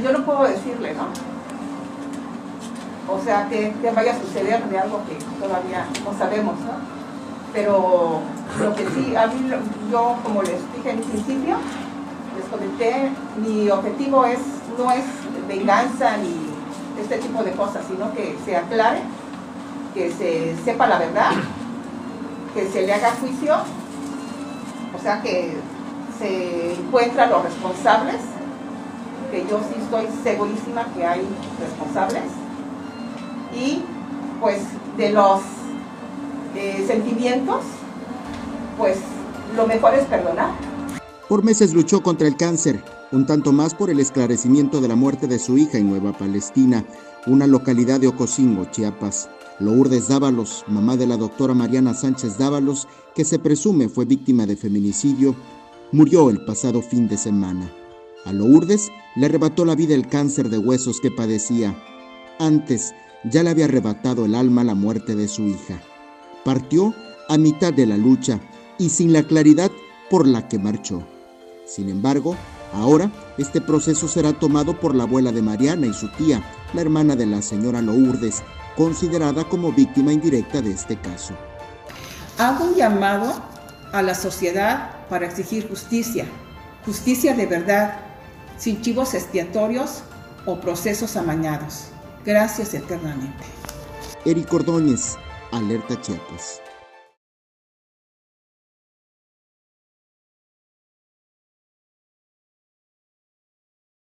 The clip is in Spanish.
yo no puedo decirle, ¿no? O sea, que, que vaya a suceder de algo que todavía no sabemos, ¿no? Pero lo que sí, a mí, yo como les dije en principio, les comenté, mi objetivo es, no es venganza ni este tipo de cosas, sino que se aclare, que se sepa la verdad, que se le haga juicio, o sea que se encuentran los responsables, que yo sí estoy segurísima que hay responsables, y pues de los eh, sentimientos, pues lo mejor es perdonar. Por meses luchó contra el cáncer, un tanto más por el esclarecimiento de la muerte de su hija en Nueva Palestina, una localidad de Ocosingo, Chiapas. Lourdes Dávalos, mamá de la doctora Mariana Sánchez Dávalos, que se presume fue víctima de feminicidio, murió el pasado fin de semana. A Lourdes le arrebató la vida el cáncer de huesos que padecía. Antes ya le había arrebatado el alma la muerte de su hija. Partió a mitad de la lucha y sin la claridad por la que marchó. Sin embargo, ahora este proceso será tomado por la abuela de Mariana y su tía, la hermana de la señora Lourdes, considerada como víctima indirecta de este caso. Hago un llamado a la sociedad para exigir justicia, justicia de verdad, sin chivos expiatorios o procesos amañados. Gracias eternamente. Eric Ordóñez, Alerta Chiapas.